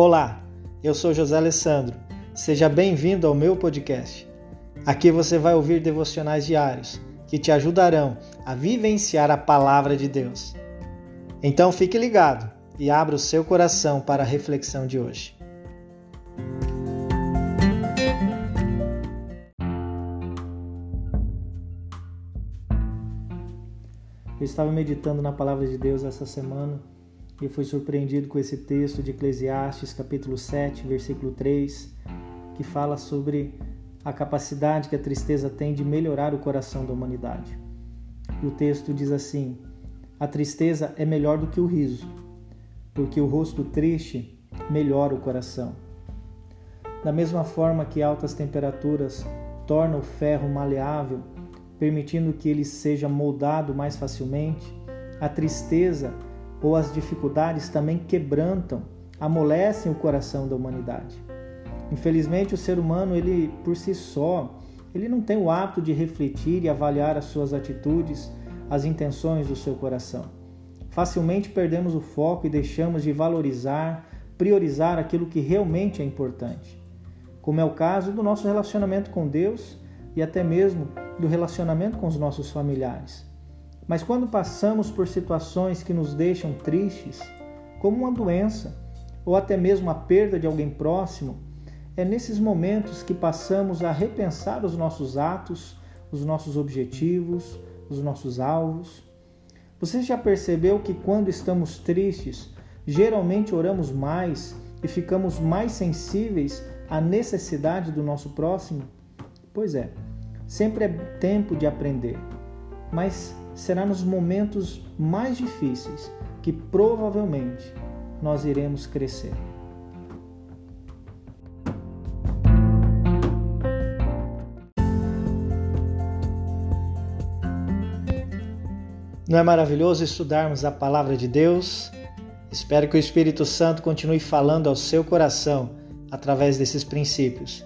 Olá, eu sou José Alessandro. Seja bem-vindo ao meu podcast. Aqui você vai ouvir devocionais diários que te ajudarão a vivenciar a palavra de Deus. Então fique ligado e abra o seu coração para a reflexão de hoje. Eu estava meditando na palavra de Deus essa semana e fui surpreendido com esse texto de Eclesiastes, capítulo 7, versículo 3, que fala sobre a capacidade que a tristeza tem de melhorar o coração da humanidade. E o texto diz assim: A tristeza é melhor do que o riso, porque o rosto triste melhora o coração. Da mesma forma que altas temperaturas tornam o ferro maleável, permitindo que ele seja moldado mais facilmente, a tristeza ou as dificuldades também quebrantam, amolecem o coração da humanidade. Infelizmente, o ser humano, ele por si só, ele não tem o hábito de refletir e avaliar as suas atitudes, as intenções do seu coração. Facilmente perdemos o foco e deixamos de valorizar, priorizar aquilo que realmente é importante. Como é o caso do nosso relacionamento com Deus e até mesmo do relacionamento com os nossos familiares. Mas quando passamos por situações que nos deixam tristes, como uma doença ou até mesmo a perda de alguém próximo, é nesses momentos que passamos a repensar os nossos atos, os nossos objetivos, os nossos alvos. Você já percebeu que quando estamos tristes, geralmente oramos mais e ficamos mais sensíveis à necessidade do nosso próximo? Pois é, Sempre é tempo de aprender, mas será nos momentos mais difíceis que provavelmente nós iremos crescer. Não é maravilhoso estudarmos a palavra de Deus? Espero que o Espírito Santo continue falando ao seu coração através desses princípios.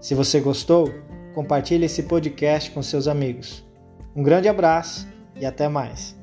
Se você gostou, compartilhe esse podcast com seus amigos. Um grande abraço e até mais.